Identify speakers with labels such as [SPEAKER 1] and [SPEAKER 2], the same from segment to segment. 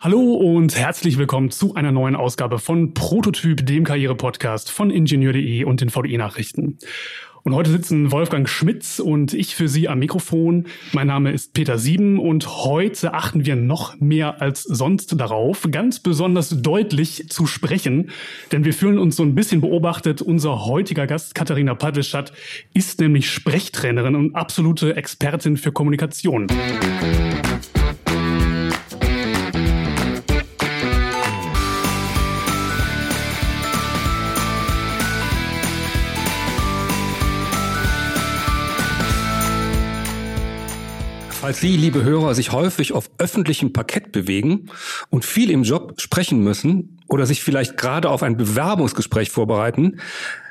[SPEAKER 1] Hallo und herzlich willkommen zu einer neuen Ausgabe von Prototyp, dem Karriere-Podcast von Ingenieur.de und den VDE-Nachrichten. Und heute sitzen Wolfgang Schmitz und ich für Sie am Mikrofon. Mein Name ist Peter Sieben und heute achten wir noch mehr als sonst darauf, ganz besonders deutlich zu sprechen, denn wir fühlen uns so ein bisschen beobachtet. Unser heutiger Gast, Katharina Paddelstadt, ist nämlich Sprechtrainerin und absolute Expertin für Kommunikation.
[SPEAKER 2] Falls Sie, liebe Hörer, sich häufig auf öffentlichem Parkett bewegen und viel im Job sprechen müssen oder sich vielleicht gerade auf ein Bewerbungsgespräch vorbereiten,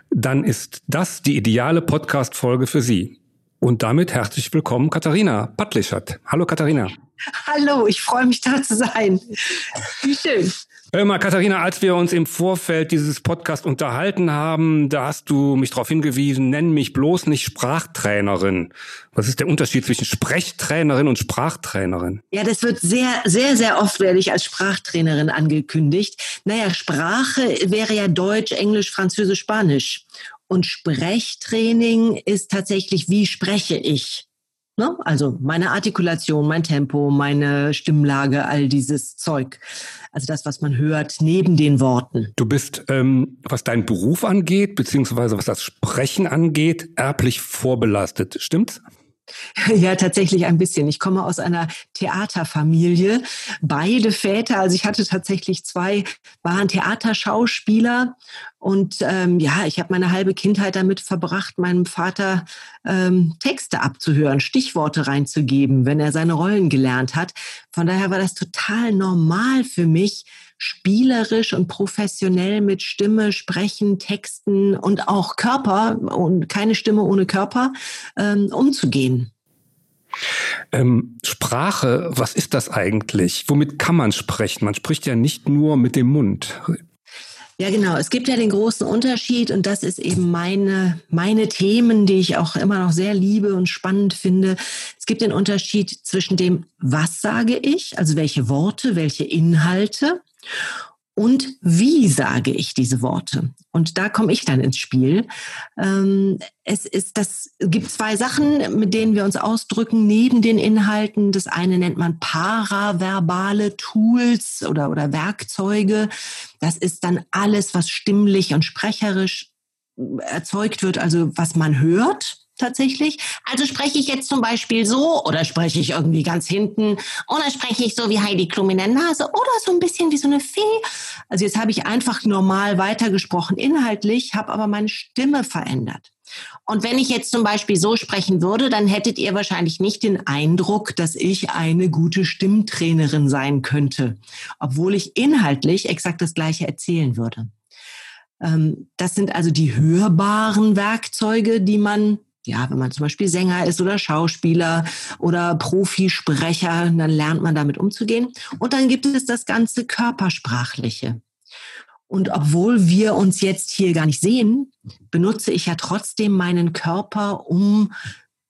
[SPEAKER 2] dann ist das die ideale Podcast-Folge für Sie. Und damit herzlich willkommen, Katharina Pattlischert. Hallo, Katharina.
[SPEAKER 3] Hallo, ich freue mich da zu sein. Wie schön.
[SPEAKER 2] Hör mal, Katharina, als wir uns im Vorfeld dieses Podcast unterhalten haben, da hast du mich darauf hingewiesen, nenn mich bloß nicht Sprachtrainerin. Was ist der Unterschied zwischen Sprechtrainerin und Sprachtrainerin?
[SPEAKER 3] Ja, das wird sehr, sehr, sehr oft werde ich als Sprachtrainerin angekündigt. Naja, Sprache wäre ja Deutsch, Englisch, Französisch, Spanisch. Und Sprechtraining ist tatsächlich, wie spreche ich? Ne? Also meine Artikulation, mein Tempo, meine Stimmlage, all dieses Zeug. Also das, was man hört neben den Worten.
[SPEAKER 2] Du bist, ähm, was deinen Beruf angeht, beziehungsweise was das Sprechen angeht, erblich vorbelastet. Stimmt's?
[SPEAKER 3] Ja, tatsächlich ein bisschen. Ich komme aus einer Theaterfamilie. Beide Väter, also ich hatte tatsächlich zwei, waren Theaterschauspieler. Und ähm, ja, ich habe meine halbe Kindheit damit verbracht, meinem Vater ähm, Texte abzuhören, Stichworte reinzugeben, wenn er seine Rollen gelernt hat. Von daher war das total normal für mich, spielerisch und professionell mit Stimme, Sprechen, Texten und auch Körper und keine Stimme ohne Körper ähm, umzugehen.
[SPEAKER 2] Ähm, Sprache, was ist das eigentlich? Womit kann man sprechen? Man spricht ja nicht nur mit dem Mund.
[SPEAKER 3] Ja, genau. Es gibt ja den großen Unterschied und das ist eben meine, meine Themen, die ich auch immer noch sehr liebe und spannend finde. Es gibt den Unterschied zwischen dem, was sage ich, also welche Worte, welche Inhalte und wie sage ich diese Worte? Und da komme ich dann ins Spiel. Ähm, es ist, das gibt zwei Sachen, mit denen wir uns ausdrücken neben den Inhalten. Das eine nennt man paraverbale Tools oder, oder Werkzeuge. Das ist dann alles, was stimmlich und sprecherisch erzeugt wird, also was man hört tatsächlich. Also spreche ich jetzt zum Beispiel so oder spreche ich irgendwie ganz hinten oder spreche ich so wie Heidi Klum in der Nase oder so ein bisschen wie so eine Fee. Also jetzt habe ich einfach normal weitergesprochen inhaltlich, habe aber meine Stimme verändert. Und wenn ich jetzt zum Beispiel so sprechen würde, dann hättet ihr wahrscheinlich nicht den Eindruck, dass ich eine gute Stimmtrainerin sein könnte, obwohl ich inhaltlich exakt das Gleiche erzählen würde. Ähm, das sind also die hörbaren Werkzeuge, die man ja, wenn man zum Beispiel Sänger ist oder Schauspieler oder Profisprecher, dann lernt man damit umzugehen. Und dann gibt es das ganze Körpersprachliche. Und obwohl wir uns jetzt hier gar nicht sehen, benutze ich ja trotzdem meinen Körper, um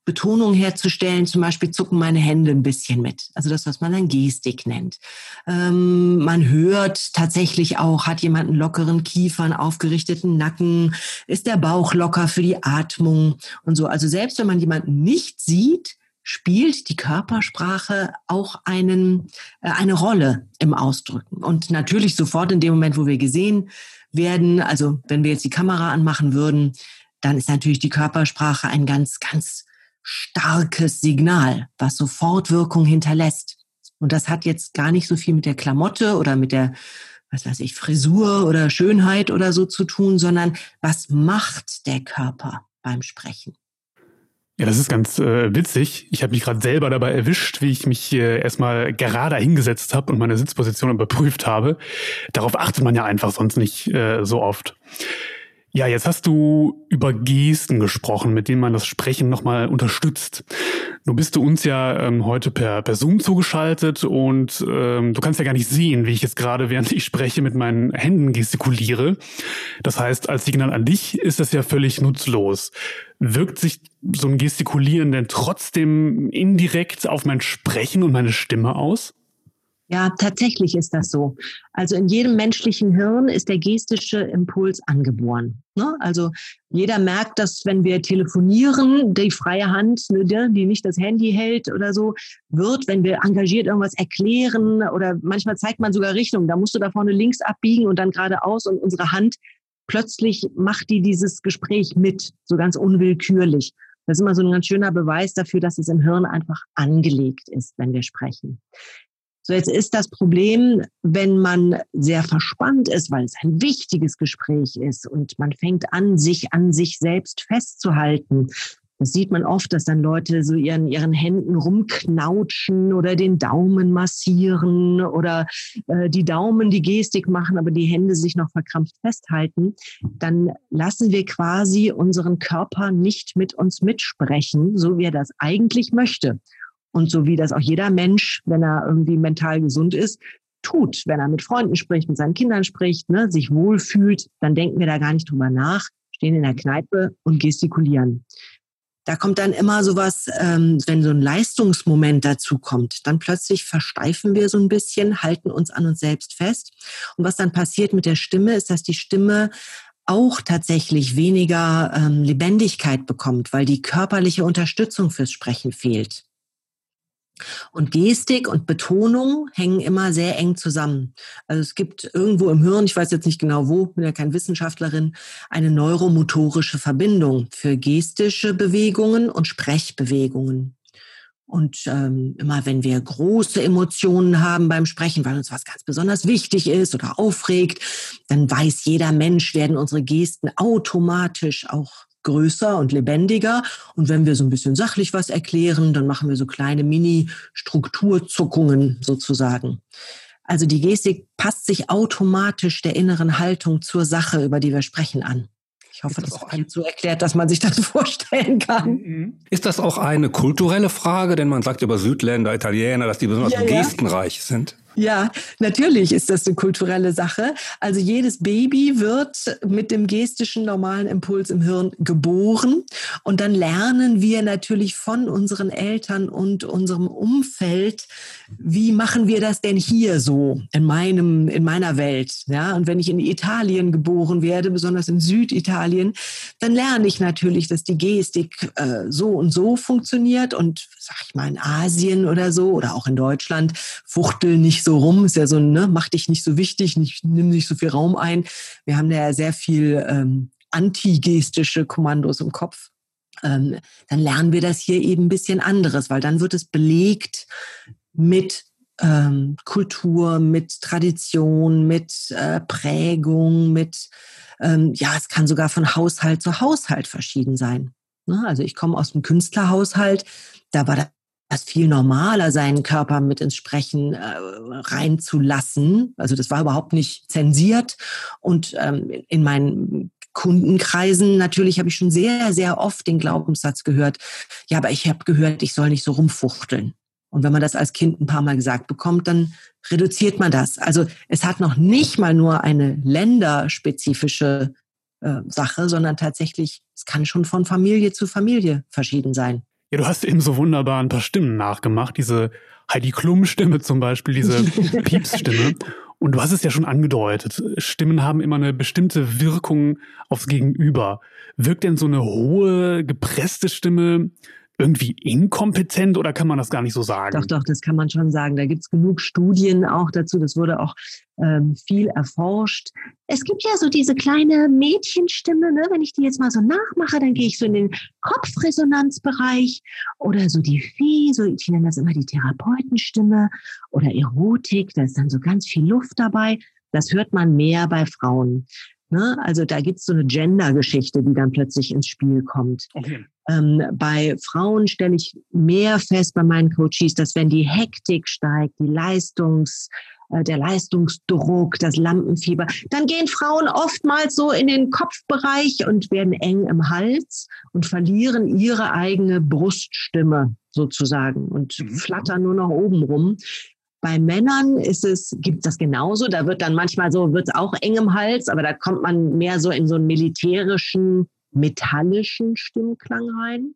[SPEAKER 3] Betonung herzustellen. Zum Beispiel zucken meine Hände ein bisschen mit. Also das, was man dann Gestik nennt. Ähm, man hört tatsächlich auch, hat jemand einen lockeren Kiefer, einen aufgerichteten Nacken, ist der Bauch locker für die Atmung und so. Also selbst wenn man jemanden nicht sieht, spielt die Körpersprache auch einen, äh, eine Rolle im Ausdrücken. Und natürlich sofort in dem Moment, wo wir gesehen werden, also wenn wir jetzt die Kamera anmachen würden, dann ist natürlich die Körpersprache ein ganz, ganz starkes Signal, was sofort Wirkung hinterlässt. Und das hat jetzt gar nicht so viel mit der Klamotte oder mit der, was weiß ich, Frisur oder Schönheit oder so zu tun, sondern was macht der Körper beim Sprechen?
[SPEAKER 1] Ja, das ist ganz äh, witzig. Ich habe mich gerade selber dabei erwischt, wie ich mich äh, erstmal gerade hingesetzt habe und meine Sitzposition überprüft habe. Darauf achtet man ja einfach sonst nicht äh, so oft. Ja, jetzt hast du über Gesten gesprochen, mit denen man das Sprechen nochmal unterstützt. Nun bist du uns ja ähm, heute per, per Zoom zugeschaltet und ähm, du kannst ja gar nicht sehen, wie ich jetzt gerade, während ich spreche, mit meinen Händen gestikuliere. Das heißt, als Signal an dich ist das ja völlig nutzlos. Wirkt sich so ein Gestikulieren denn trotzdem indirekt auf mein Sprechen und meine Stimme aus?
[SPEAKER 3] Ja, tatsächlich ist das so. Also in jedem menschlichen Hirn ist der gestische Impuls angeboren. Ne? Also jeder merkt, dass wenn wir telefonieren, die freie Hand, ne, die nicht das Handy hält oder so, wird, wenn wir engagiert irgendwas erklären oder manchmal zeigt man sogar Richtung, da musst du da vorne links abbiegen und dann geradeaus und unsere Hand plötzlich macht die dieses Gespräch mit, so ganz unwillkürlich. Das ist immer so ein ganz schöner Beweis dafür, dass es im Hirn einfach angelegt ist, wenn wir sprechen. So, jetzt ist das Problem, wenn man sehr verspannt ist, weil es ein wichtiges Gespräch ist und man fängt an, sich an sich selbst festzuhalten. Das sieht man oft, dass dann Leute so ihren, ihren Händen rumknautschen oder den Daumen massieren oder äh, die Daumen die Gestik machen, aber die Hände sich noch verkrampft festhalten. Dann lassen wir quasi unseren Körper nicht mit uns mitsprechen, so wie er das eigentlich möchte. Und so wie das auch jeder Mensch, wenn er irgendwie mental gesund ist, tut, wenn er mit Freunden spricht, mit seinen Kindern spricht, ne, sich wohlfühlt, dann denken wir da gar nicht drüber nach, stehen in der Kneipe und gestikulieren. Da kommt dann immer sowas, ähm, wenn so ein Leistungsmoment dazu kommt, dann plötzlich versteifen wir so ein bisschen, halten uns an uns selbst fest. Und was dann passiert mit der Stimme, ist, dass die Stimme auch tatsächlich weniger ähm, Lebendigkeit bekommt, weil die körperliche Unterstützung fürs Sprechen fehlt. Und Gestik und Betonung hängen immer sehr eng zusammen. Also es gibt irgendwo im Hirn, ich weiß jetzt nicht genau wo, bin ja keine Wissenschaftlerin, eine neuromotorische Verbindung für gestische Bewegungen und Sprechbewegungen. Und ähm, immer wenn wir große Emotionen haben beim Sprechen, weil uns was ganz besonders wichtig ist oder aufregt, dann weiß jeder Mensch, werden unsere Gesten automatisch auch größer und lebendiger. Und wenn wir so ein bisschen sachlich was erklären, dann machen wir so kleine Mini-Strukturzuckungen sozusagen. Also die Gestik passt sich automatisch der inneren Haltung zur Sache, über die wir sprechen, an. Ich hoffe, das, das ist so erklärt, dass man sich das vorstellen kann. Mhm.
[SPEAKER 2] Ist das auch eine kulturelle Frage? Denn man sagt über Südländer, Italiener, dass die besonders ja, gestenreich sind.
[SPEAKER 3] Ja, natürlich ist das eine kulturelle Sache. Also jedes Baby wird mit dem gestischen normalen Impuls im Hirn geboren und dann lernen wir natürlich von unseren Eltern und unserem Umfeld, wie machen wir das denn hier so in meinem in meiner Welt, ja? Und wenn ich in Italien geboren werde, besonders in Süditalien, dann lerne ich natürlich, dass die Gestik äh, so und so funktioniert und sag ich mal in Asien oder so oder auch in Deutschland fuchtel nicht so rum, ist ja so, ne, mach dich nicht so wichtig, nicht, nimm nicht so viel Raum ein. Wir haben da ja sehr viel ähm, antigestische Kommandos im Kopf. Ähm, dann lernen wir das hier eben ein bisschen anderes, weil dann wird es belegt mit ähm, Kultur, mit Tradition, mit äh, Prägung, mit, ähm, ja, es kann sogar von Haushalt zu Haushalt verschieden sein. Ne? Also ich komme aus dem Künstlerhaushalt, da war das viel normaler, seinen Körper mit ins Sprechen äh, reinzulassen. Also das war überhaupt nicht zensiert. Und ähm, in meinen Kundenkreisen natürlich habe ich schon sehr, sehr oft den Glaubenssatz gehört, ja, aber ich habe gehört, ich soll nicht so rumfuchteln. Und wenn man das als Kind ein paar Mal gesagt bekommt, dann reduziert man das. Also es hat noch nicht mal nur eine länderspezifische äh, Sache, sondern tatsächlich, es kann schon von Familie zu Familie verschieden sein.
[SPEAKER 1] Ja, du hast eben so wunderbar ein paar Stimmen nachgemacht. Diese Heidi Klum-Stimme zum Beispiel, diese Pieps-Stimme. Und du hast es ja schon angedeutet. Stimmen haben immer eine bestimmte Wirkung aufs Gegenüber. Wirkt denn so eine hohe, gepresste Stimme irgendwie inkompetent oder kann man das gar nicht so sagen?
[SPEAKER 3] Doch, doch, das kann man schon sagen. Da gibt's genug Studien auch dazu. Das wurde auch ähm, viel erforscht. Es gibt ja so diese kleine Mädchenstimme, ne? wenn ich die jetzt mal so nachmache, dann gehe ich so in den Kopfresonanzbereich oder so die Fee, so ich nenne das immer die Therapeutenstimme oder Erotik, da ist dann so ganz viel Luft dabei. Das hört man mehr bei Frauen. Ne? Also da gibt's so eine Gender-Geschichte, die dann plötzlich ins Spiel kommt. Okay. Ähm, bei Frauen stelle ich mehr fest bei meinen Coaches, dass wenn die Hektik steigt, die Leistungs, äh, der Leistungsdruck, das Lampenfieber, dann gehen Frauen oftmals so in den Kopfbereich und werden eng im Hals und verlieren ihre eigene Bruststimme sozusagen und mhm. flattern nur noch oben rum. Bei Männern ist es, gibt das genauso. Da wird dann manchmal so, wird es auch eng im Hals, aber da kommt man mehr so in so einen militärischen, metallischen Stimmklang rein.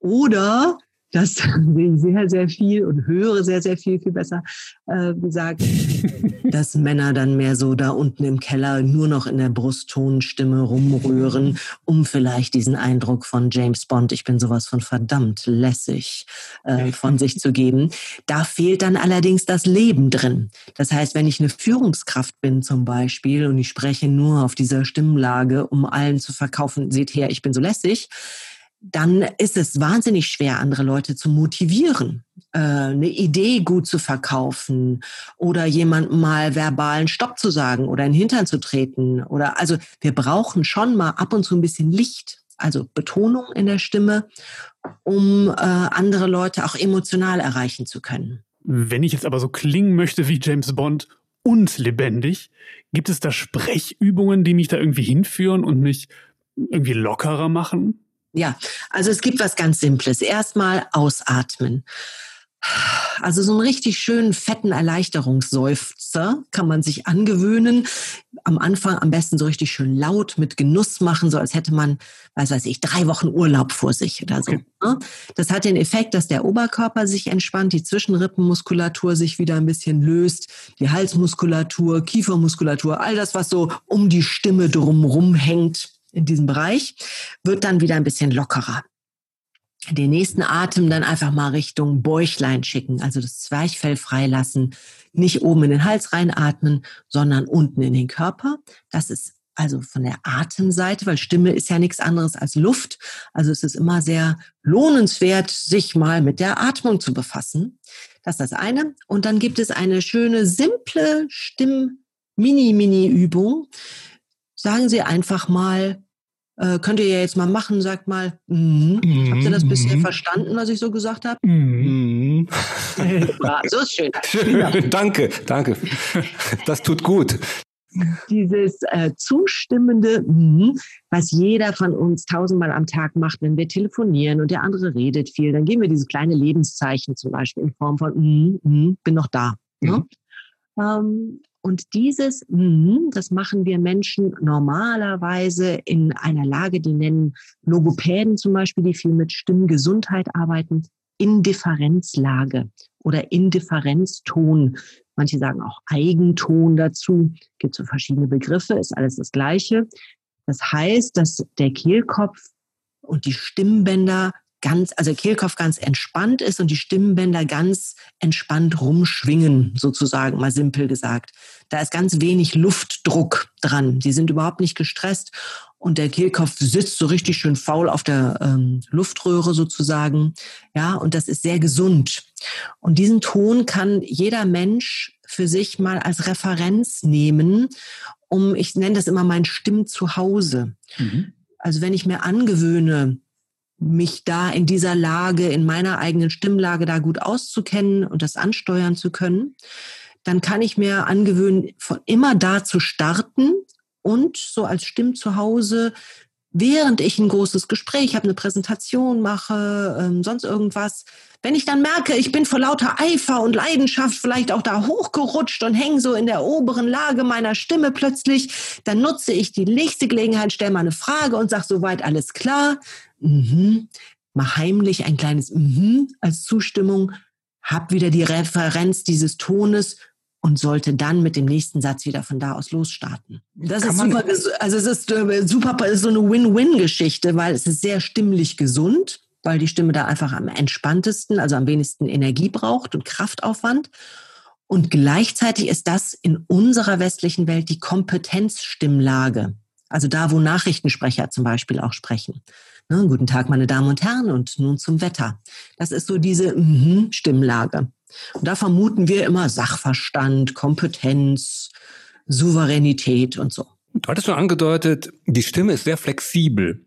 [SPEAKER 3] Oder das sehe ich sehr, sehr viel und höre sehr, sehr viel, viel besser äh, gesagt, dass Männer dann mehr so da unten im Keller nur noch in der Brusttonstimme rumrühren, um vielleicht diesen Eindruck von James Bond, ich bin sowas von verdammt lässig, äh, von sich zu geben. Da fehlt dann allerdings das Leben drin. Das heißt, wenn ich eine Führungskraft bin zum Beispiel und ich spreche nur auf dieser Stimmlage, um allen zu verkaufen, seht her, ich bin so lässig, dann ist es wahnsinnig schwer, andere Leute zu motivieren, äh, eine Idee gut zu verkaufen oder jemandem mal verbalen Stopp zu sagen oder in den Hintern zu treten. Oder also wir brauchen schon mal ab und zu ein bisschen Licht, also Betonung in der Stimme, um äh, andere Leute auch emotional erreichen zu können.
[SPEAKER 1] Wenn ich jetzt aber so klingen möchte wie James Bond und lebendig, gibt es da Sprechübungen, die mich da irgendwie hinführen und mich irgendwie lockerer machen?
[SPEAKER 3] Ja, also es gibt was ganz Simples. Erstmal ausatmen. Also so einen richtig schönen fetten Erleichterungsseufzer kann man sich angewöhnen. Am Anfang am besten so richtig schön laut mit Genuss machen, so als hätte man, was weiß ich, drei Wochen Urlaub vor sich oder so. Okay. Ne? Das hat den Effekt, dass der Oberkörper sich entspannt, die Zwischenrippenmuskulatur sich wieder ein bisschen löst, die Halsmuskulatur, Kiefermuskulatur, all das, was so um die Stimme drumrum hängt, in diesem Bereich, wird dann wieder ein bisschen lockerer. Den nächsten Atem dann einfach mal Richtung Bäuchlein schicken, also das Zwerchfell freilassen, nicht oben in den Hals reinatmen, sondern unten in den Körper. Das ist also von der Atemseite, weil Stimme ist ja nichts anderes als Luft. Also es ist immer sehr lohnenswert, sich mal mit der Atmung zu befassen. Das ist das eine. Und dann gibt es eine schöne, simple Stimm-Mini-Mini-Übung. Sagen Sie einfach mal, äh, könnt ihr ja jetzt mal machen, sagt mal, mm. Mm, habt ihr das bisher mm. verstanden, was ich so gesagt habe? Mm.
[SPEAKER 2] so ist schön. Genau. danke, danke. Das tut gut.
[SPEAKER 3] Dieses äh, zustimmende, mm, was jeder von uns tausendmal am Tag macht, wenn wir telefonieren und der andere redet viel, dann geben wir dieses kleine Lebenszeichen zum Beispiel in Form von, mm, mm, bin noch da. Ne? Mhm. Ähm, und dieses, mhm, das machen wir Menschen normalerweise in einer Lage, die nennen Logopäden zum Beispiel, die viel mit Stimmgesundheit arbeiten, Indifferenzlage oder Indifferenzton. Manche sagen auch Eigenton dazu. Gibt so verschiedene Begriffe, ist alles das Gleiche. Das heißt, dass der Kehlkopf und die Stimmbänder ganz, also Kehlkopf ganz entspannt ist und die Stimmbänder ganz entspannt rumschwingen, sozusagen, mal simpel gesagt. Da ist ganz wenig Luftdruck dran. Die sind überhaupt nicht gestresst und der Kehlkopf sitzt so richtig schön faul auf der ähm, Luftröhre sozusagen. Ja, und das ist sehr gesund. Und diesen Ton kann jeder Mensch für sich mal als Referenz nehmen, um, ich nenne das immer mein Stimmzuhause. Mhm. Also wenn ich mir angewöhne, mich da in dieser Lage, in meiner eigenen Stimmlage da gut auszukennen und das ansteuern zu können, dann kann ich mir angewöhnen, von immer da zu starten und so als Stimmzuhause, während ich ein großes Gespräch habe, eine Präsentation mache, ähm, sonst irgendwas, wenn ich dann merke, ich bin vor lauter Eifer und Leidenschaft vielleicht auch da hochgerutscht und hänge so in der oberen Lage meiner Stimme plötzlich, dann nutze ich die nächste Gelegenheit, stelle mal eine Frage und sage soweit alles klar. Mhm. Mach heimlich ein kleines Mhm als Zustimmung, hab wieder die Referenz dieses Tones und sollte dann mit dem nächsten Satz wieder von da aus losstarten. Das Kann ist super, also es ist äh, super, so eine Win-Win-Geschichte, weil es ist sehr stimmlich gesund weil die Stimme da einfach am entspanntesten, also am wenigsten Energie braucht und Kraftaufwand. Und gleichzeitig ist das in unserer westlichen Welt die Kompetenzstimmlage. Also da, wo Nachrichtensprecher zum Beispiel auch sprechen. Ne, guten Tag, meine Damen und Herren, und nun zum Wetter. Das ist so diese mm Stimmlage. Und da vermuten wir immer Sachverstand, Kompetenz, Souveränität und so.
[SPEAKER 2] Du hattest schon angedeutet, die Stimme ist sehr flexibel.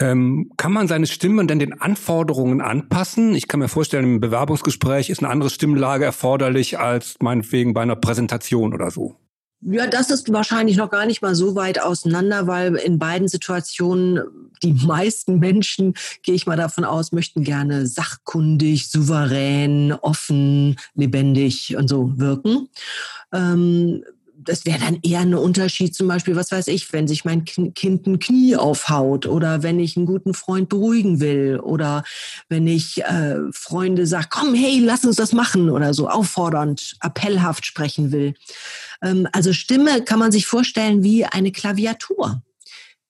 [SPEAKER 2] Ähm, kann man seine Stimme denn den Anforderungen anpassen? Ich kann mir vorstellen, im Bewerbungsgespräch ist eine andere Stimmlage erforderlich als meinetwegen bei einer Präsentation oder so.
[SPEAKER 3] Ja, das ist wahrscheinlich noch gar nicht mal so weit auseinander, weil in beiden Situationen die meisten Menschen, gehe ich mal davon aus, möchten gerne sachkundig, souverän, offen, lebendig und so wirken. Ähm, das wäre dann eher ein Unterschied, zum Beispiel, was weiß ich, wenn sich mein Kind ein Knie aufhaut oder wenn ich einen guten Freund beruhigen will oder wenn ich äh, Freunde sage, komm, hey, lass uns das machen oder so auffordernd, appellhaft sprechen will. Ähm, also Stimme kann man sich vorstellen wie eine Klaviatur.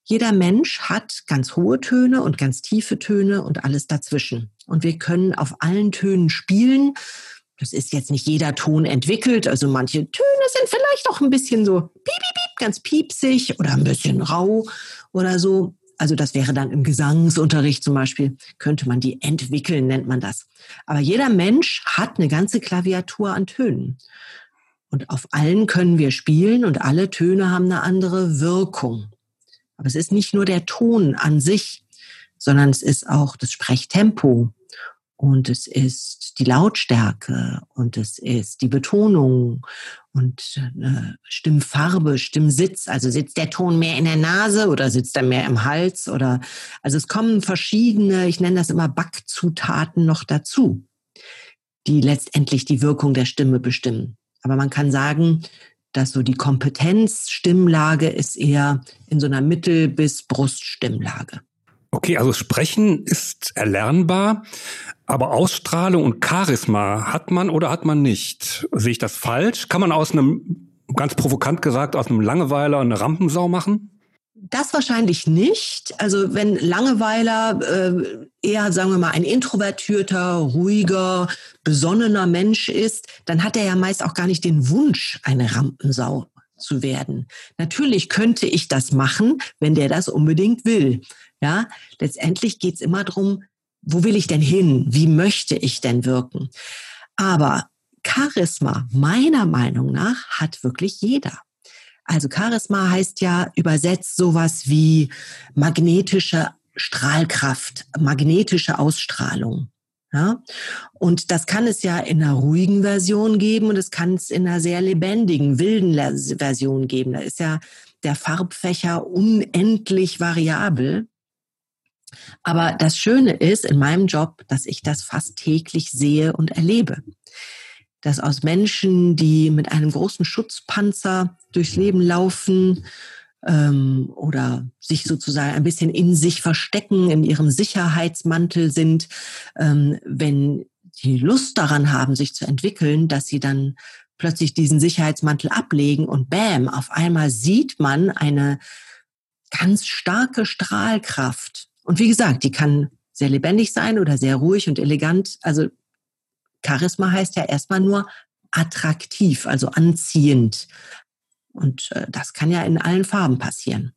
[SPEAKER 3] Jeder Mensch hat ganz hohe Töne und ganz tiefe Töne und alles dazwischen. Und wir können auf allen Tönen spielen das ist jetzt nicht jeder Ton entwickelt. Also manche Töne sind vielleicht auch ein bisschen so piep, piep, piep, ganz piepsig oder ein bisschen rau oder so. Also das wäre dann im Gesangsunterricht zum Beispiel, könnte man die entwickeln, nennt man das. Aber jeder Mensch hat eine ganze Klaviatur an Tönen. Und auf allen können wir spielen und alle Töne haben eine andere Wirkung. Aber es ist nicht nur der Ton an sich, sondern es ist auch das Sprechtempo und es ist die Lautstärke und es ist die Betonung und äh, Stimmfarbe, Stimmsitz. Also sitzt der Ton mehr in der Nase oder sitzt er mehr im Hals oder also es kommen verschiedene, ich nenne das immer Backzutaten noch dazu, die letztendlich die Wirkung der Stimme bestimmen. Aber man kann sagen, dass so die Kompetenz Stimmlage ist eher in so einer Mittel- bis Bruststimmlage.
[SPEAKER 2] Okay, also Sprechen ist erlernbar, aber Ausstrahlung und Charisma hat man oder hat man nicht? Sehe ich das falsch? Kann man aus einem, ganz provokant gesagt, aus einem Langeweiler eine Rampensau machen?
[SPEAKER 3] Das wahrscheinlich nicht. Also wenn Langeweiler äh, eher, sagen wir mal, ein introvertierter, ruhiger, besonnener Mensch ist, dann hat er ja meist auch gar nicht den Wunsch, eine Rampensau zu werden. Natürlich könnte ich das machen, wenn der das unbedingt will. Ja, letztendlich geht's immer drum, wo will ich denn hin? Wie möchte ich denn wirken? Aber Charisma, meiner Meinung nach, hat wirklich jeder. Also Charisma heißt ja übersetzt sowas wie magnetische Strahlkraft, magnetische Ausstrahlung. Ja? Und das kann es ja in einer ruhigen Version geben und es kann es in einer sehr lebendigen, wilden Version geben. Da ist ja der Farbfächer unendlich variabel. Aber das Schöne ist in meinem Job, dass ich das fast täglich sehe und erlebe. Dass aus Menschen, die mit einem großen Schutzpanzer durchs Leben laufen ähm, oder sich sozusagen ein bisschen in sich verstecken, in ihrem Sicherheitsmantel sind, ähm, wenn die Lust daran haben, sich zu entwickeln, dass sie dann plötzlich diesen Sicherheitsmantel ablegen und bam, auf einmal sieht man eine ganz starke Strahlkraft und wie gesagt, die kann sehr lebendig sein oder sehr ruhig und elegant. Also Charisma heißt ja erstmal nur attraktiv, also anziehend. Und äh, das kann ja in allen Farben passieren.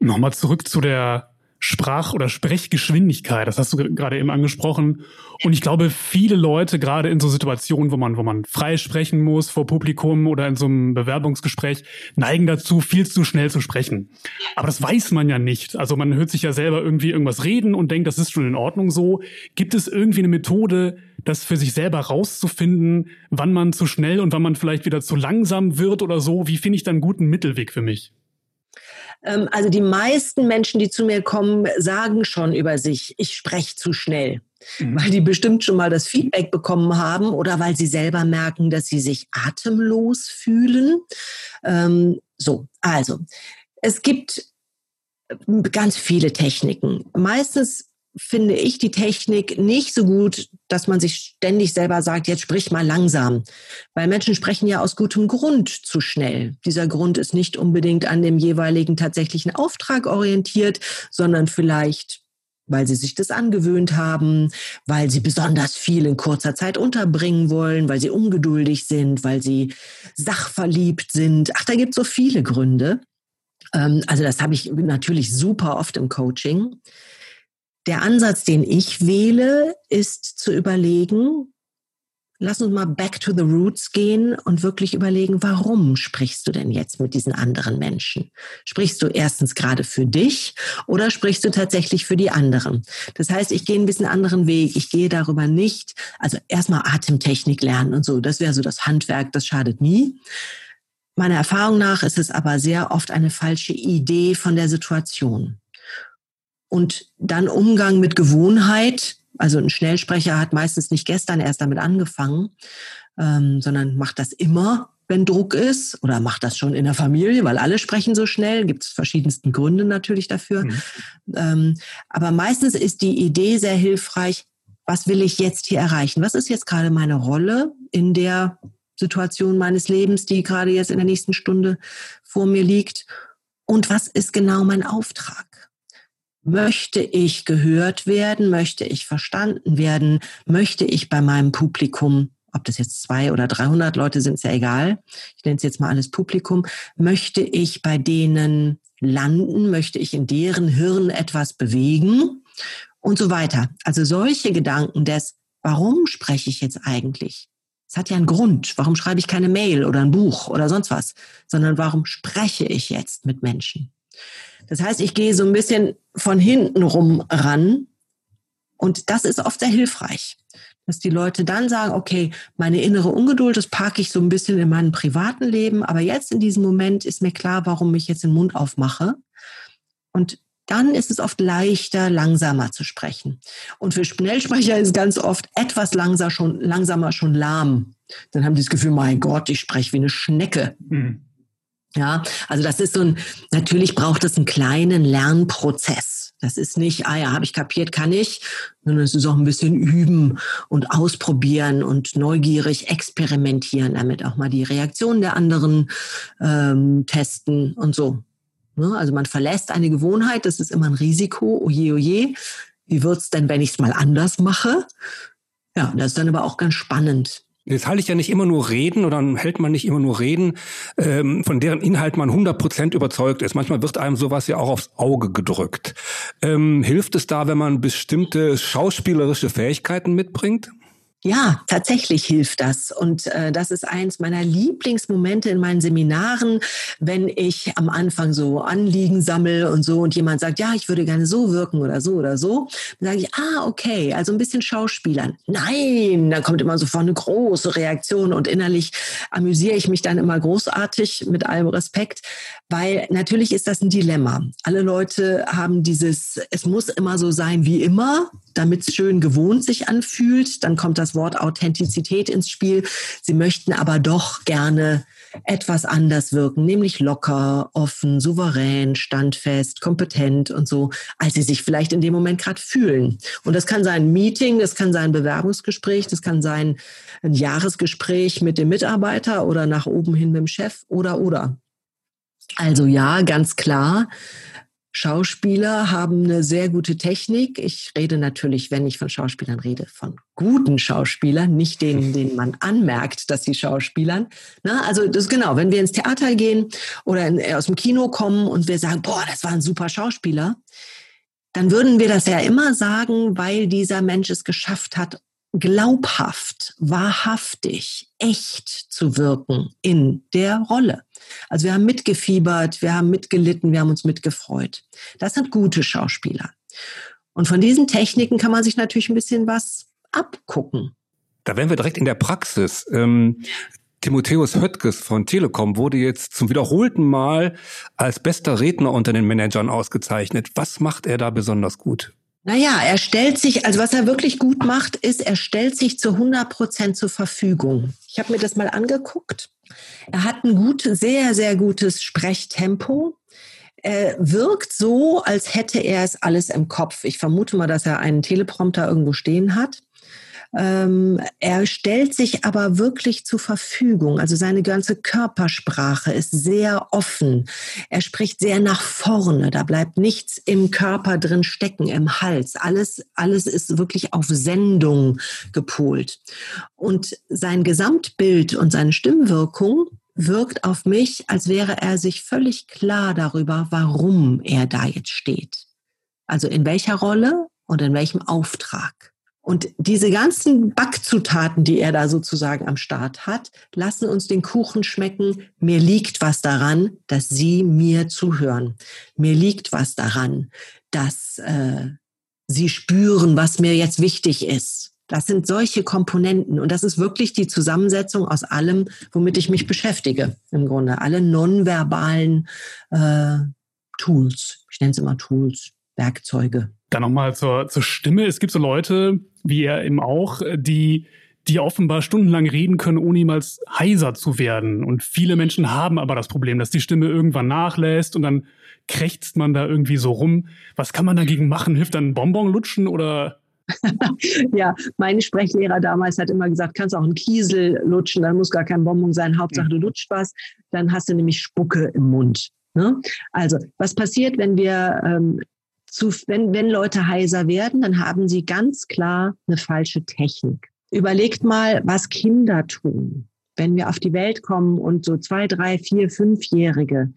[SPEAKER 1] Nochmal zurück zu der Sprach- oder Sprechgeschwindigkeit. Das hast du gerade eben angesprochen. Und ich glaube, viele Leute, gerade in so Situationen, wo man, wo man frei sprechen muss vor Publikum oder in so einem Bewerbungsgespräch, neigen dazu, viel zu schnell zu sprechen. Aber das weiß man ja nicht. Also man hört sich ja selber irgendwie irgendwas reden und denkt, das ist schon in Ordnung so. Gibt es irgendwie eine Methode, das für sich selber rauszufinden, wann man zu schnell und wann man vielleicht wieder zu langsam wird oder so? Wie finde ich da einen guten Mittelweg für mich?
[SPEAKER 3] Ähm, also die meisten Menschen, die zu mir kommen, sagen schon über sich, ich spreche zu schnell. Mhm. Weil die bestimmt schon mal das Feedback bekommen haben oder weil sie selber merken, dass sie sich atemlos fühlen. Ähm, so, also es gibt ganz viele Techniken. Meistens finde ich die Technik nicht so gut, dass man sich ständig selber sagt, jetzt sprich mal langsam. Weil Menschen sprechen ja aus gutem Grund zu schnell. Dieser Grund ist nicht unbedingt an dem jeweiligen tatsächlichen Auftrag orientiert, sondern vielleicht weil sie sich das angewöhnt haben, weil sie besonders viel in kurzer Zeit unterbringen wollen, weil sie ungeduldig sind, weil sie sachverliebt sind. Ach, da gibt es so viele Gründe. Ähm, also das habe ich natürlich super oft im Coaching. Der Ansatz, den ich wähle, ist zu überlegen, lass uns mal back to the roots gehen und wirklich überlegen, warum sprichst du denn jetzt mit diesen anderen Menschen? Sprichst du erstens gerade für dich oder sprichst du tatsächlich für die anderen? Das heißt, ich gehe ein bisschen anderen Weg. Ich gehe darüber nicht, also erstmal Atemtechnik lernen und so. Das wäre so das Handwerk, das schadet nie. Meiner Erfahrung nach ist es aber sehr oft eine falsche Idee von der Situation. Und dann Umgang mit Gewohnheit. Also ein Schnellsprecher hat meistens nicht gestern erst damit angefangen, ähm, sondern macht das immer. wenn Druck ist oder macht das schon in der Familie, weil alle sprechen so schnell, gibt es verschiedensten Gründe natürlich dafür. Mhm. Ähm, aber meistens ist die Idee sehr hilfreich, was will ich jetzt hier erreichen? Was ist jetzt gerade meine Rolle in der Situation meines Lebens, die gerade jetzt in der nächsten Stunde vor mir liegt? Und was ist genau mein Auftrag? Möchte ich gehört werden? Möchte ich verstanden werden? Möchte ich bei meinem Publikum, ob das jetzt zwei oder 300 Leute sind, ist ja egal. Ich nenne es jetzt mal alles Publikum. Möchte ich bei denen landen? Möchte ich in deren Hirn etwas bewegen? Und so weiter. Also solche Gedanken des, warum spreche ich jetzt eigentlich? Es hat ja einen Grund. Warum schreibe ich keine Mail oder ein Buch oder sonst was? Sondern warum spreche ich jetzt mit Menschen? Das heißt, ich gehe so ein bisschen von hinten rum ran. Und das ist oft sehr hilfreich, dass die Leute dann sagen, okay, meine innere Ungeduld, das parke ich so ein bisschen in meinem privaten Leben, aber jetzt in diesem Moment ist mir klar, warum ich jetzt den Mund aufmache. Und dann ist es oft leichter, langsamer zu sprechen. Und für Schnellsprecher ist ganz oft etwas langsamer schon, langsamer schon lahm. Dann haben die das Gefühl, mein Gott, ich spreche wie eine Schnecke. Mhm. Ja, also das ist so ein, natürlich braucht es einen kleinen Lernprozess. Das ist nicht, ah ja, habe ich kapiert, kann ich, sondern es ist auch ein bisschen üben und ausprobieren und neugierig experimentieren, damit auch mal die Reaktion der anderen ähm, testen und so. Ne? Also man verlässt eine Gewohnheit, das ist immer ein Risiko, oje, oje. Wie wird's denn, wenn ich es mal anders mache? Ja, das ist dann aber auch ganz spannend.
[SPEAKER 2] Jetzt halte ich ja nicht immer nur Reden oder hält man nicht immer nur Reden, ähm, von deren Inhalt man 100 Prozent überzeugt ist. Manchmal wird einem sowas ja auch aufs Auge gedrückt. Ähm, hilft es da, wenn man bestimmte schauspielerische Fähigkeiten mitbringt?
[SPEAKER 3] Ja, tatsächlich hilft das. Und äh, das ist eins meiner Lieblingsmomente in meinen Seminaren, wenn ich am Anfang so Anliegen sammle und so und jemand sagt, ja, ich würde gerne so wirken oder so oder so, dann sage ich, ah, okay, also ein bisschen Schauspielern. Nein, dann kommt immer sofort eine große Reaktion und innerlich amüsiere ich mich dann immer großartig mit allem Respekt, weil natürlich ist das ein Dilemma. Alle Leute haben dieses, es muss immer so sein wie immer, damit es schön gewohnt sich anfühlt. Dann kommt das Wort Authentizität ins Spiel. Sie möchten aber doch gerne etwas anders wirken, nämlich locker, offen, souverän, standfest, kompetent und so, als sie sich vielleicht in dem Moment gerade fühlen. Und das kann sein ein Meeting, das kann sein ein Bewerbungsgespräch, das kann sein ein Jahresgespräch mit dem Mitarbeiter oder nach oben hin mit dem Chef oder oder. Also ja, ganz klar. Schauspieler haben eine sehr gute Technik. Ich rede natürlich, wenn ich von Schauspielern rede, von guten Schauspielern, nicht denen, denen man anmerkt, dass sie Schauspielern. Na, also das ist genau, wenn wir ins Theater gehen oder in, aus dem Kino kommen und wir sagen, boah, das war ein super Schauspieler, dann würden wir das ja immer sagen, weil dieser Mensch es geschafft hat, glaubhaft, wahrhaftig, echt zu wirken in der Rolle. Also wir haben mitgefiebert, wir haben mitgelitten, wir haben uns mitgefreut. Das sind gute Schauspieler. Und von diesen Techniken kann man sich natürlich ein bisschen was abgucken.
[SPEAKER 2] Da wären wir direkt in der Praxis. Ähm, Timotheus Höttges von Telekom wurde jetzt zum wiederholten Mal als bester Redner unter den Managern ausgezeichnet. Was macht er da besonders gut?
[SPEAKER 3] Naja, er stellt sich, also was er wirklich gut macht, ist, er stellt sich zu 100 Prozent zur Verfügung. Ich habe mir das mal angeguckt. Er hat ein gut, sehr, sehr gutes Sprechtempo. Er wirkt so, als hätte er es alles im Kopf. Ich vermute mal, dass er einen Teleprompter irgendwo stehen hat. Ähm, er stellt sich aber wirklich zur Verfügung. Also seine ganze Körpersprache ist sehr offen. Er spricht sehr nach vorne. Da bleibt nichts im Körper drin stecken, im Hals. Alles, alles ist wirklich auf Sendung gepolt. Und sein Gesamtbild und seine Stimmwirkung wirkt auf mich, als wäre er sich völlig klar darüber, warum er da jetzt steht. Also in welcher Rolle und in welchem Auftrag. Und diese ganzen Backzutaten, die er da sozusagen am Start hat, lassen uns den Kuchen schmecken. Mir liegt was daran, dass Sie mir zuhören. Mir liegt was daran, dass äh, Sie spüren, was mir jetzt wichtig ist. Das sind solche Komponenten und das ist wirklich die Zusammensetzung aus allem, womit ich mich beschäftige. Im Grunde alle nonverbalen äh, Tools. Ich nenne es immer Tools, Werkzeuge.
[SPEAKER 1] Dann nochmal zur, zur Stimme. Es gibt so Leute, wie er eben auch, die die offenbar stundenlang reden können, ohne jemals heiser zu werden. Und viele Menschen haben aber das Problem, dass die Stimme irgendwann nachlässt und dann krächzt man da irgendwie so rum. Was kann man dagegen machen? Hilft dann ein Bonbon lutschen oder?
[SPEAKER 3] ja, mein Sprechlehrer damals hat immer gesagt, kannst auch einen Kiesel lutschen, dann muss gar kein Bonbon sein, Hauptsache du lutscht was, dann hast du nämlich Spucke im Mund. Ne? Also, was passiert, wenn wir ähm, zu, wenn, wenn Leute heiser werden, dann haben sie ganz klar eine falsche Technik. Überlegt mal, was Kinder tun, wenn wir auf die Welt kommen und so zwei, drei, vier, fünfjährige,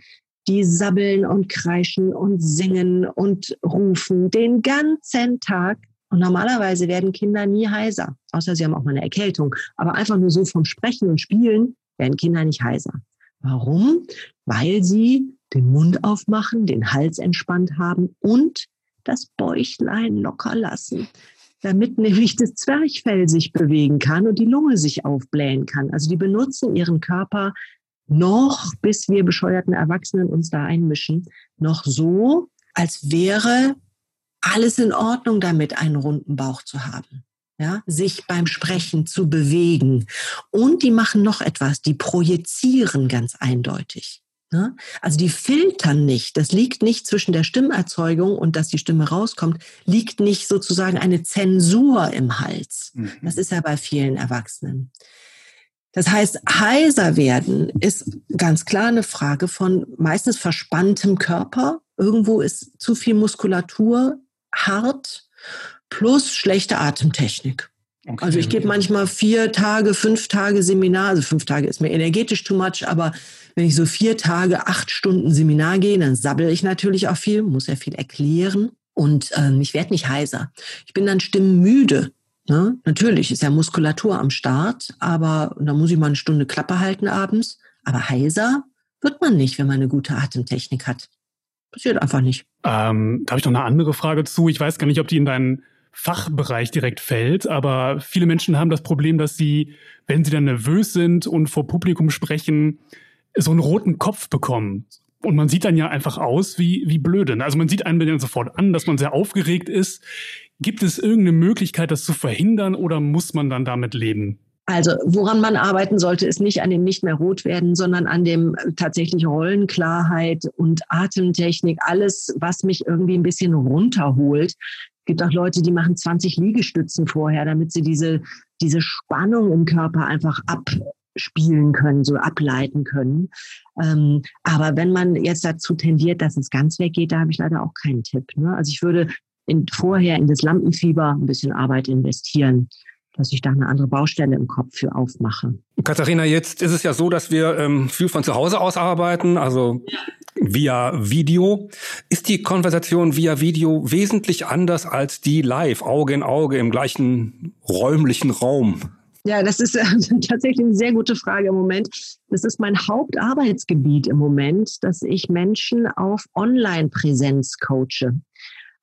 [SPEAKER 3] die sabbeln und kreischen und singen und rufen den ganzen Tag. Und normalerweise werden Kinder nie heiser, außer sie haben auch mal eine Erkältung. Aber einfach nur so vom Sprechen und Spielen werden Kinder nicht heiser. Warum? Weil sie den Mund aufmachen, den Hals entspannt haben und das Bäuchlein locker lassen, damit nämlich das Zwerchfell sich bewegen kann und die Lunge sich aufblähen kann. Also die benutzen ihren Körper noch, bis wir bescheuerten Erwachsenen uns da einmischen, noch so, als wäre alles in Ordnung damit, einen runden Bauch zu haben. Ja, sich beim Sprechen zu bewegen. Und die machen noch etwas, die projizieren ganz eindeutig. Ne? Also die filtern nicht. Das liegt nicht zwischen der Stimmerzeugung und dass die Stimme rauskommt, liegt nicht sozusagen eine Zensur im Hals. Mhm. Das ist ja bei vielen Erwachsenen. Das heißt, heiser werden ist ganz klar eine Frage von meistens verspanntem Körper. Irgendwo ist zu viel Muskulatur hart plus schlechte Atemtechnik. Okay. Also ich gebe manchmal vier Tage, fünf Tage Seminar. Also fünf Tage ist mir energetisch too much, aber wenn ich so vier Tage, acht Stunden Seminar gehe, dann sabbel ich natürlich auch viel, muss ja viel erklären und ähm, ich werde nicht heiser. Ich bin dann stimmmüde. Ne? Natürlich ist ja Muskulatur am Start, aber da muss ich mal eine Stunde Klappe halten abends. Aber heiser wird man nicht, wenn man eine gute Atemtechnik hat. Passiert einfach nicht.
[SPEAKER 1] Ähm, da habe ich noch eine andere Frage zu. Ich weiß gar nicht, ob die in deinen Fachbereich direkt fällt, aber viele Menschen haben das Problem, dass sie, wenn sie dann nervös sind und vor Publikum sprechen, so einen roten Kopf bekommen. Und man sieht dann ja einfach aus wie, wie blöde. Also man sieht einen dann sofort an, dass man sehr aufgeregt ist. Gibt es irgendeine Möglichkeit, das zu verhindern oder muss man dann damit leben?
[SPEAKER 3] Also woran man arbeiten sollte, ist nicht an dem nicht mehr rot werden, sondern an dem tatsächlich Rollenklarheit und Atemtechnik, alles, was mich irgendwie ein bisschen runterholt. Es gibt auch Leute, die machen 20 Liegestützen vorher, damit sie diese, diese Spannung im Körper einfach ab, spielen können, so ableiten können. Ähm, aber wenn man jetzt dazu tendiert, dass es ganz weggeht, da habe ich leider auch keinen Tipp. Ne? Also ich würde in, vorher in das Lampenfieber ein bisschen Arbeit investieren dass ich da eine andere Baustelle im Kopf für aufmache.
[SPEAKER 2] Katharina, jetzt ist es ja so, dass wir ähm, viel von zu Hause aus arbeiten, also ja. via Video. Ist die Konversation via Video wesentlich anders als die live, Auge in Auge im gleichen räumlichen Raum?
[SPEAKER 3] Ja, das ist äh, tatsächlich eine sehr gute Frage im Moment. Das ist mein Hauptarbeitsgebiet im Moment, dass ich Menschen auf Online-Präsenz coache.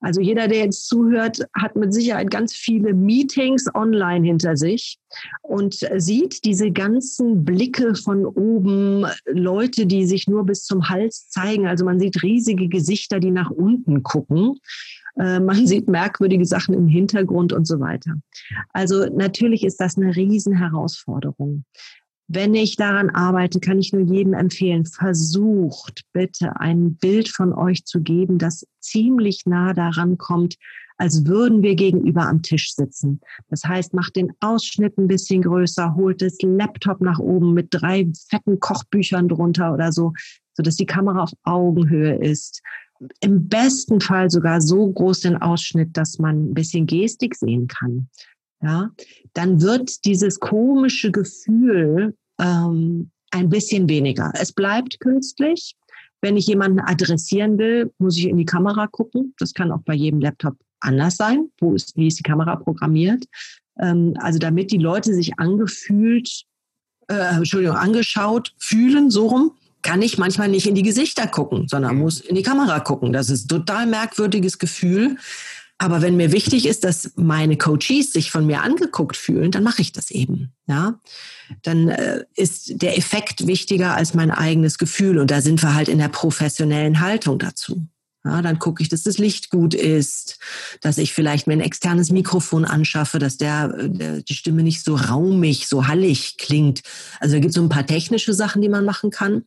[SPEAKER 3] Also jeder, der jetzt zuhört, hat mit Sicherheit ganz viele Meetings online hinter sich und sieht diese ganzen Blicke von oben, Leute, die sich nur bis zum Hals zeigen. Also man sieht riesige Gesichter, die nach unten gucken. Äh, man sieht merkwürdige Sachen im Hintergrund und so weiter. Also natürlich ist das eine Riesenherausforderung. Wenn ich daran arbeite, kann ich nur jedem empfehlen, versucht bitte ein Bild von euch zu geben, das ziemlich nah daran kommt, als würden wir gegenüber am Tisch sitzen. Das heißt, macht den Ausschnitt ein bisschen größer, holt das Laptop nach oben mit drei fetten Kochbüchern drunter oder so, so dass die Kamera auf Augenhöhe ist im besten Fall sogar so groß den Ausschnitt, dass man ein bisschen Gestik sehen kann. Ja, dann wird dieses komische Gefühl ähm, ein bisschen weniger. Es bleibt künstlich. Wenn ich jemanden adressieren will, muss ich in die Kamera gucken. Das kann auch bei jedem Laptop anders sein. Wo ist, wie ist die Kamera programmiert? Ähm, also damit die Leute sich angefühlt, äh, Entschuldigung, angeschaut fühlen, so rum, kann ich manchmal nicht in die Gesichter gucken, sondern mhm. muss in die Kamera gucken. Das ist ein total merkwürdiges Gefühl. Aber wenn mir wichtig ist, dass meine Coaches sich von mir angeguckt fühlen, dann mache ich das eben. Ja, dann äh, ist der Effekt wichtiger als mein eigenes Gefühl. Und da sind wir halt in der professionellen Haltung dazu. Ja, dann gucke ich, dass das Licht gut ist, dass ich vielleicht mir ein externes Mikrofon anschaffe, dass der, der die Stimme nicht so raumig, so hallig klingt. Also da gibt es so ein paar technische Sachen, die man machen kann.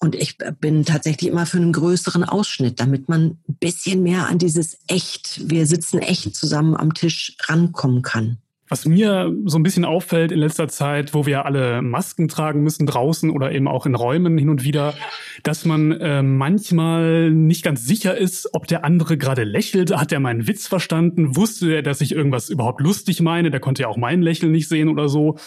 [SPEAKER 3] Und ich bin tatsächlich immer für einen größeren Ausschnitt, damit man ein bisschen mehr an dieses echt, wir sitzen echt zusammen am Tisch rankommen kann.
[SPEAKER 1] Was mir so ein bisschen auffällt in letzter Zeit, wo wir alle Masken tragen müssen draußen oder eben auch in Räumen hin und wieder, dass man äh, manchmal nicht ganz sicher ist, ob der andere gerade lächelt. Hat er meinen Witz verstanden? Wusste er, dass ich irgendwas überhaupt lustig meine? Der konnte ja auch mein Lächeln nicht sehen oder so.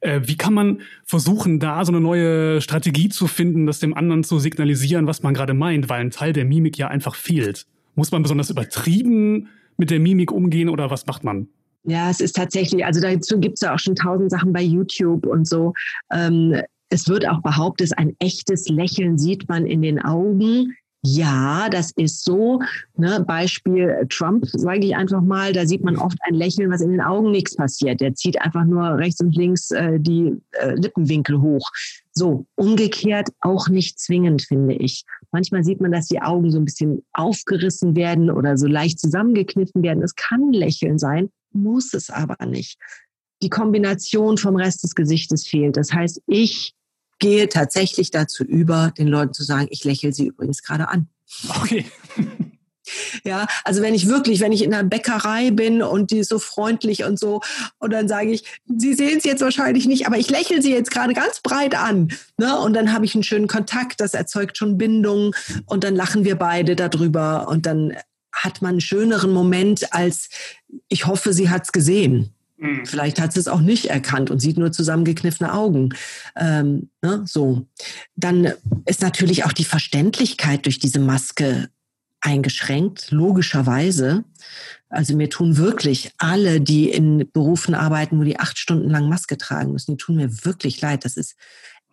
[SPEAKER 1] Äh, wie kann man versuchen, da so eine neue Strategie zu finden, das dem anderen zu signalisieren, was man gerade meint, weil ein Teil der Mimik ja einfach fehlt? Muss man besonders übertrieben mit der Mimik umgehen oder was macht man?
[SPEAKER 3] Ja, es ist tatsächlich, also dazu gibt es ja auch schon tausend Sachen bei YouTube und so. Ähm, es wird auch behauptet, ein echtes Lächeln sieht man in den Augen. Ja, das ist so. Ne, Beispiel Trump, sage ich einfach mal, da sieht man oft ein Lächeln, was in den Augen nichts passiert. Der zieht einfach nur rechts und links äh, die äh, Lippenwinkel hoch. So, umgekehrt auch nicht zwingend, finde ich. Manchmal sieht man, dass die Augen so ein bisschen aufgerissen werden oder so leicht zusammengekniffen werden. Es kann Lächeln sein, muss es aber nicht. Die Kombination vom Rest des Gesichtes fehlt. Das heißt, ich gehe tatsächlich dazu über, den Leuten zu sagen, ich lächle sie übrigens gerade an.
[SPEAKER 1] Okay.
[SPEAKER 3] Ja, also wenn ich wirklich, wenn ich in einer Bäckerei bin und die ist so freundlich und so, und dann sage ich, Sie sehen es jetzt wahrscheinlich nicht, aber ich lächle Sie jetzt gerade ganz breit an. Ne? Und dann habe ich einen schönen Kontakt, das erzeugt schon Bindung und dann lachen wir beide darüber und dann hat man einen schöneren Moment als, ich hoffe, sie hat es gesehen. Mhm. Vielleicht hat sie es auch nicht erkannt und sieht nur zusammengekniffene Augen. Ähm, ne, so. Dann ist natürlich auch die Verständlichkeit durch diese Maske eingeschränkt, logischerweise. Also mir tun wirklich alle, die in Berufen arbeiten, wo die acht Stunden lang Maske tragen müssen, die tun mir wirklich leid. Das ist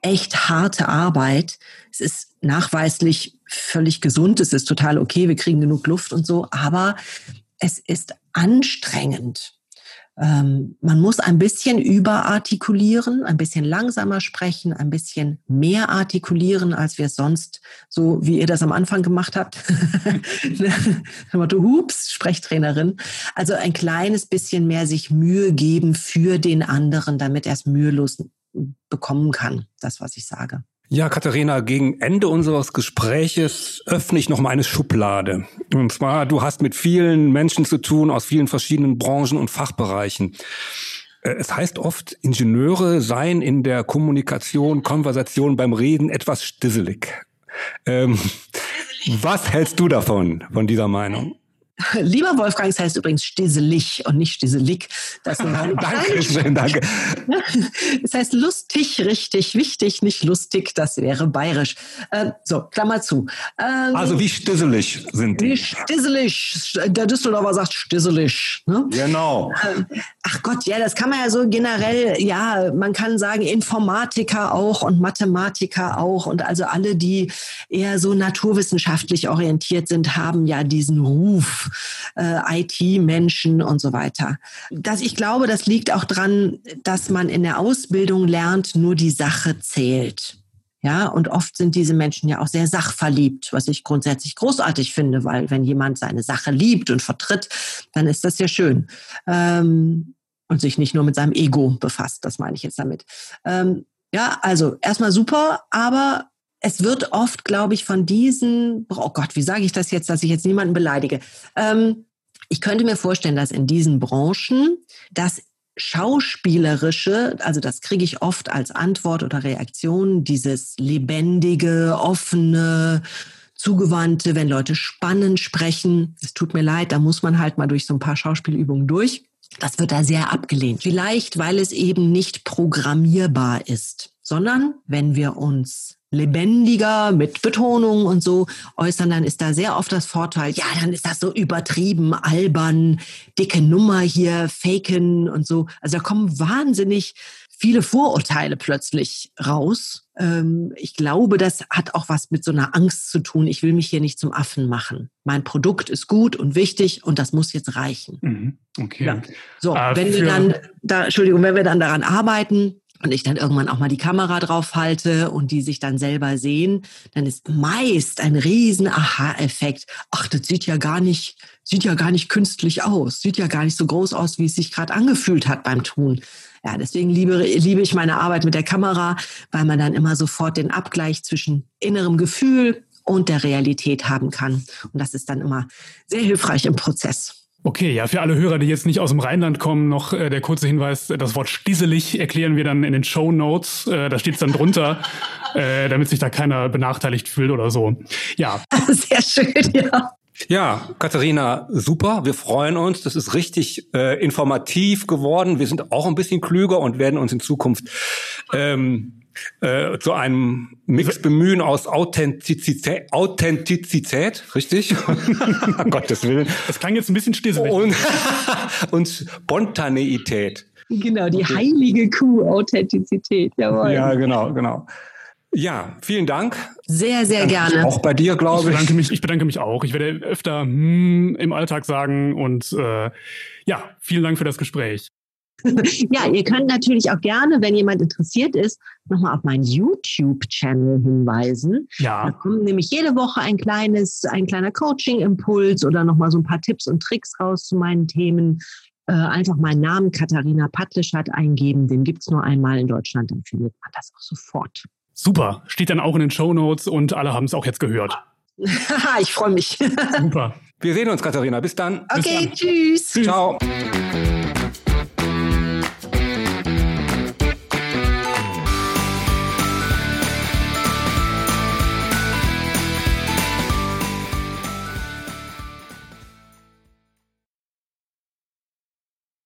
[SPEAKER 3] echt harte Arbeit. Es ist nachweislich völlig gesund, es ist total okay, wir kriegen genug Luft und so, aber es ist anstrengend. Ähm, man muss ein bisschen überartikulieren, ein bisschen langsamer sprechen, ein bisschen mehr artikulieren, als wir es sonst, so wie ihr das am Anfang gemacht habt. Motto, hups, Sprechtrainerin. Also ein kleines bisschen mehr sich Mühe geben für den anderen, damit er es mühelos bekommen kann, das, was ich sage.
[SPEAKER 2] Ja, Katharina, gegen Ende unseres Gespräches öffne ich noch mal eine Schublade. Und zwar, du hast mit vielen Menschen zu tun aus vielen verschiedenen Branchen und Fachbereichen. Äh, es heißt oft, Ingenieure seien in der Kommunikation, Konversation beim Reden etwas stisselig. Ähm, was hältst du davon, von dieser Meinung?
[SPEAKER 3] Lieber Wolfgang, es heißt übrigens stisselig und nicht stisselig. Das
[SPEAKER 2] danke, schön, danke.
[SPEAKER 3] Es heißt lustig, richtig, wichtig, nicht lustig, das wäre bayerisch. Äh, so, Klammer zu.
[SPEAKER 2] Ähm, also wie stisselig sind die?
[SPEAKER 3] Wie stisselig. Der Düsseldorfer sagt stisselig. Ne?
[SPEAKER 2] Genau.
[SPEAKER 3] Ähm, ach Gott, ja, das kann man ja so generell, ja, man kann sagen Informatiker auch und Mathematiker auch und also alle, die eher so naturwissenschaftlich orientiert sind, haben ja diesen Ruf äh, IT-Menschen und so weiter. Das, ich glaube, das liegt auch dran, dass man in der Ausbildung lernt, nur die Sache zählt. Ja, und oft sind diese Menschen ja auch sehr sachverliebt, was ich grundsätzlich großartig finde, weil wenn jemand seine Sache liebt und vertritt, dann ist das ja schön. Ähm, und sich nicht nur mit seinem Ego befasst, das meine ich jetzt damit. Ähm, ja, also erstmal super, aber es wird oft, glaube ich, von diesen, oh Gott, wie sage ich das jetzt, dass ich jetzt niemanden beleidige? Ähm, ich könnte mir vorstellen, dass in diesen Branchen das Schauspielerische, also das kriege ich oft als Antwort oder Reaktion, dieses lebendige, offene, zugewandte, wenn Leute spannend sprechen. Es tut mir leid, da muss man halt mal durch so ein paar Schauspielübungen durch. Das wird da sehr abgelehnt. Vielleicht, weil es eben nicht programmierbar ist, sondern wenn wir uns lebendiger mit Betonung und so äußern, dann ist da sehr oft das Vorteil, ja, dann ist das so übertrieben, albern, dicke Nummer hier, faken und so. Also da kommen wahnsinnig viele Vorurteile plötzlich raus. Ähm, ich glaube, das hat auch was mit so einer Angst zu tun. Ich will mich hier nicht zum Affen machen. Mein Produkt ist gut und wichtig und das muss jetzt reichen.
[SPEAKER 1] Mhm. Okay.
[SPEAKER 3] Ja. So, äh, wenn wir dann, da, Entschuldigung, wenn wir dann daran arbeiten, und ich dann irgendwann auch mal die Kamera drauf halte und die sich dann selber sehen, dann ist meist ein riesen Aha-Effekt. Ach, das sieht ja gar nicht, sieht ja gar nicht künstlich aus, sieht ja gar nicht so groß aus, wie es sich gerade angefühlt hat beim Tun. Ja, deswegen liebe, liebe ich meine Arbeit mit der Kamera, weil man dann immer sofort den Abgleich zwischen innerem Gefühl und der Realität haben kann. Und das ist dann immer sehr hilfreich im Prozess.
[SPEAKER 1] Okay, ja, für alle Hörer, die jetzt nicht aus dem Rheinland kommen, noch äh, der kurze Hinweis, das Wort stisselig erklären wir dann in den Show Notes. Äh, da steht es dann drunter, äh, damit sich da keiner benachteiligt fühlt oder so. Ja.
[SPEAKER 3] Sehr schön, ja.
[SPEAKER 2] Ja, Katharina, super. Wir freuen uns. Das ist richtig äh, informativ geworden. Wir sind auch ein bisschen klüger und werden uns in Zukunft ähm, äh, zu einem Mix bemühen aus Authentizität, Authentizität richtig?
[SPEAKER 1] Gottes Willen. Das klang jetzt ein bisschen stisselig.
[SPEAKER 2] Und, und Spontaneität.
[SPEAKER 3] Genau, die okay. heilige Kuh, Authentizität,
[SPEAKER 2] jawohl. Ja, genau, genau. Ja, vielen Dank.
[SPEAKER 3] Sehr, sehr gerne.
[SPEAKER 2] Auch bei dir, glaube ich.
[SPEAKER 1] Ich bedanke mich, ich bedanke mich auch. Ich werde öfter hm, im Alltag sagen und äh, ja, vielen Dank für das Gespräch.
[SPEAKER 3] ja, ihr könnt natürlich auch gerne, wenn jemand interessiert ist, nochmal auf meinen YouTube-Channel hinweisen. Ja. Da kommt nämlich jede Woche ein kleines, ein kleiner Coaching-Impuls oder nochmal so ein paar Tipps und Tricks raus zu meinen Themen. Äh, einfach meinen Namen Katharina Patlischat eingeben. Den gibt's nur einmal in Deutschland, dann findet man das auch sofort.
[SPEAKER 1] Super. Steht dann auch in den Show Notes und alle haben es auch jetzt gehört.
[SPEAKER 3] ich freue mich.
[SPEAKER 2] Super. Wir sehen uns, Katharina. Bis dann.
[SPEAKER 3] Okay,
[SPEAKER 2] Bis dann.
[SPEAKER 3] tschüss.
[SPEAKER 2] Ciao.